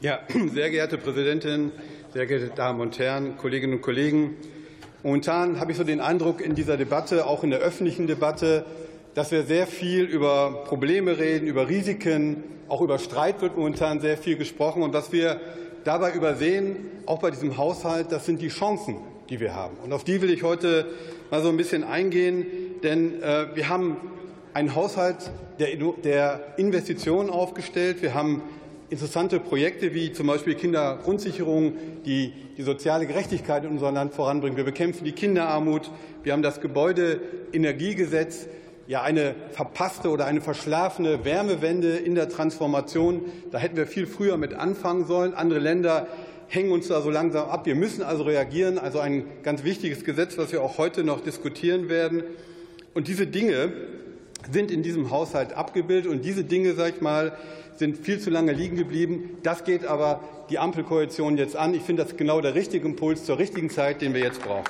Ja, sehr geehrte Präsidentin, sehr geehrte Damen und Herren, Kolleginnen und Kollegen! Momentan habe ich so den Eindruck in dieser Debatte, auch in der öffentlichen Debatte, dass wir sehr viel über Probleme reden, über Risiken, auch über Streit wird momentan sehr viel gesprochen. Und was wir dabei übersehen, auch bei diesem Haushalt, das sind die Chancen, die wir haben. Und auf die will ich heute mal so ein bisschen eingehen, denn äh, wir haben einen Haushalt der Investitionen aufgestellt. Wir haben interessante Projekte wie zum Beispiel Kindergrundsicherung, die die soziale Gerechtigkeit in unserem Land voranbringen. Wir bekämpfen die Kinderarmut. Wir haben das Gebäudeenergiegesetz, ja eine verpasste oder eine verschlafene Wärmewende in der Transformation. Da hätten wir viel früher mit anfangen sollen. Andere Länder hängen uns da so langsam ab. Wir müssen also reagieren. Also ein ganz wichtiges Gesetz, was wir auch heute noch diskutieren werden. Und diese Dinge sind in diesem Haushalt abgebildet. Und diese Dinge, sage ich mal, sind viel zu lange liegen geblieben. Das geht aber die Ampelkoalition jetzt an. Ich finde das genau der richtige Impuls zur richtigen Zeit, den wir jetzt brauchen.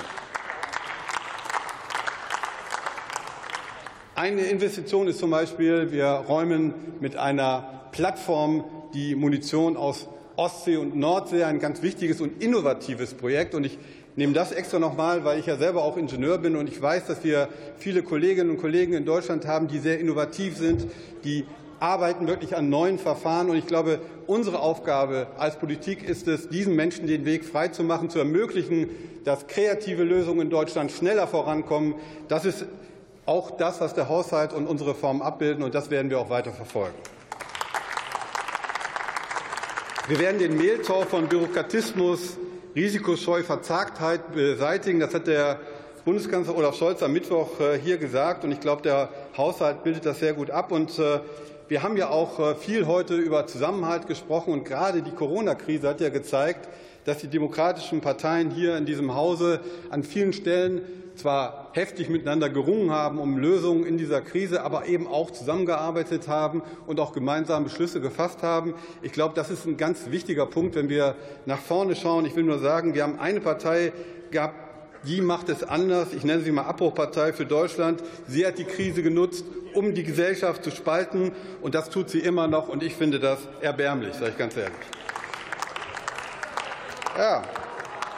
Eine Investition ist zum Beispiel, wir räumen mit einer Plattform die Munition aus Ostsee und Nordsee, ein ganz wichtiges und innovatives Projekt. Und ich nehme das extra nochmal, weil ich ja selber auch Ingenieur bin und ich weiß, dass wir viele Kolleginnen und Kollegen in Deutschland haben, die sehr innovativ sind, die arbeiten wirklich an neuen Verfahren. Und ich glaube, unsere Aufgabe als Politik ist es, diesen Menschen den Weg freizumachen, zu ermöglichen, dass kreative Lösungen in Deutschland schneller vorankommen. Das ist auch das, was der Haushalt und unsere Reformen abbilden, und das werden wir auch weiter verfolgen. Wir werden den Mehltau von Bürokratismus, Risikoscheu, Verzagtheit beseitigen. Das hat der Bundeskanzler Olaf Scholz am Mittwoch äh, hier gesagt. Und ich glaube, der Haushalt bildet das sehr gut ab. Und äh, wir haben ja auch äh, viel heute über Zusammenhalt gesprochen und gerade die Corona-Krise hat ja gezeigt, dass die demokratischen Parteien hier in diesem Hause an vielen Stellen zwar heftig miteinander gerungen haben um Lösungen in dieser Krise, aber eben auch zusammengearbeitet haben und auch gemeinsam Beschlüsse gefasst haben. Ich glaube, das ist ein ganz wichtiger Punkt, wenn wir nach vorne schauen. Ich will nur sagen, wir haben eine Partei gehabt, die macht es anders. Ich nenne sie mal Abbruchpartei für Deutschland. Sie hat die Krise genutzt, um die Gesellschaft zu spalten. Und das tut sie immer noch. Und ich finde das erbärmlich, sage ich ganz ehrlich. Ja,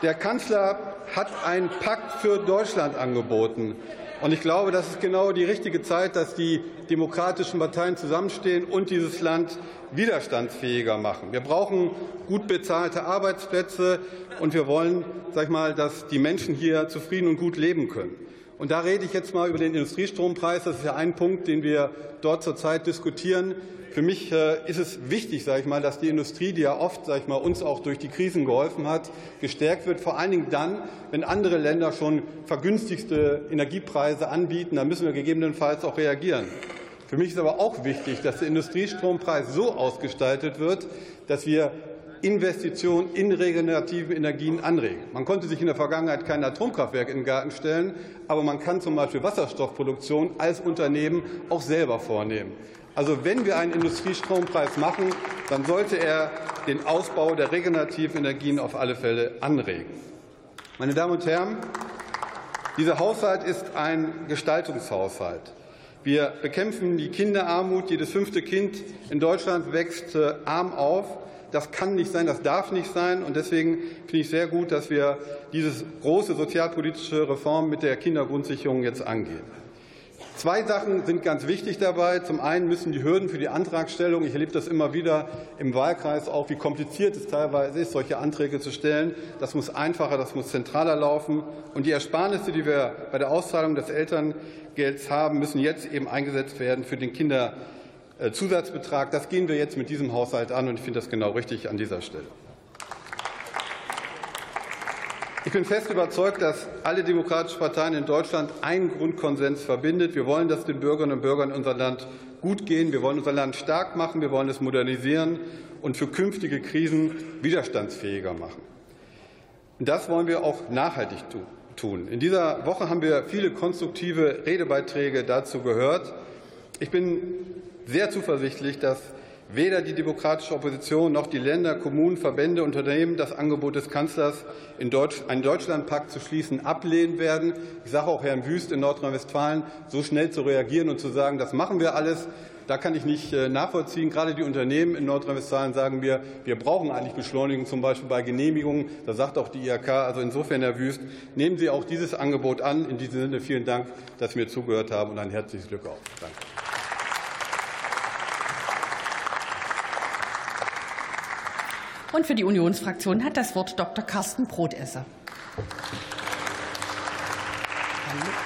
der Kanzler hat einen Pakt für Deutschland angeboten. Und ich glaube, das ist genau die richtige Zeit, dass die demokratischen Parteien zusammenstehen und dieses Land widerstandsfähiger machen. Wir brauchen gut bezahlte Arbeitsplätze und wir wollen, sag ich mal, dass die Menschen hier zufrieden und gut leben können. Und da rede ich jetzt mal über den Industriestrompreis. Das ist ja ein Punkt, den wir dort zurzeit diskutieren. Für mich äh, ist es wichtig, sage ich mal, dass die Industrie, die ja oft, sage ich mal, uns auch durch die Krisen geholfen hat, gestärkt wird. Vor allen Dingen dann, wenn andere Länder schon vergünstigste Energiepreise anbieten, dann müssen wir gegebenenfalls auch reagieren. Für mich ist aber auch wichtig, dass der Industriestrompreis so ausgestaltet wird, dass wir Investitionen in regenerative Energien anregen. Man konnte sich in der Vergangenheit kein Atomkraftwerk in den Garten stellen, aber man kann zum Beispiel Wasserstoffproduktion als Unternehmen auch selber vornehmen. Also wenn wir einen Industriestrompreis machen, dann sollte er den Ausbau der regenerativen Energien auf alle Fälle anregen. Meine Damen und Herren, dieser Haushalt ist ein Gestaltungshaushalt. Wir bekämpfen die Kinderarmut. Jedes fünfte Kind in Deutschland wächst äh, arm auf. Das kann nicht sein, das darf nicht sein. Und deswegen finde ich sehr gut, dass wir diese große sozialpolitische Reform mit der Kindergrundsicherung jetzt angehen. Zwei Sachen sind ganz wichtig dabei. Zum einen müssen die Hürden für die Antragstellung, ich erlebe das immer wieder im Wahlkreis auch, wie kompliziert es teilweise ist, solche Anträge zu stellen. Das muss einfacher, das muss zentraler laufen. Und die Ersparnisse, die wir bei der Auszahlung des Elterngelds haben, müssen jetzt eben eingesetzt werden für den Kinderzusatzbetrag. Das gehen wir jetzt mit diesem Haushalt an und ich finde das genau richtig an dieser Stelle. Ich bin fest überzeugt, dass alle demokratischen Parteien in Deutschland einen Grundkonsens verbindet. Wir wollen, dass den Bürgerinnen und Bürgern in unserem Land gut gehen. Wir wollen unser Land stark machen. Wir wollen es modernisieren und für künftige Krisen widerstandsfähiger machen. Und das wollen wir auch nachhaltig tun. In dieser Woche haben wir viele konstruktive Redebeiträge dazu gehört. Ich bin sehr zuversichtlich, dass Weder die demokratische Opposition noch die Länder, Kommunen, Verbände, Unternehmen das Angebot des Kanzlers, einen Deutschlandpakt zu schließen, ablehnen werden. Ich sage auch Herrn Wüst in Nordrhein-Westfalen, so schnell zu reagieren und zu sagen, das machen wir alles, da kann ich nicht äh, nachvollziehen. Gerade die Unternehmen in Nordrhein-Westfalen sagen mir, wir brauchen eigentlich Beschleunigung, zum Beispiel bei Genehmigungen. Da sagt auch die IHK, also insofern, Herr Wüst, nehmen Sie auch dieses Angebot an. In diesem Sinne vielen Dank, dass Sie mir zugehört haben und ein herzliches Glück auf. Danke. Und für die Unionsfraktion hat das Wort Dr. Carsten Brotesser. Hallo.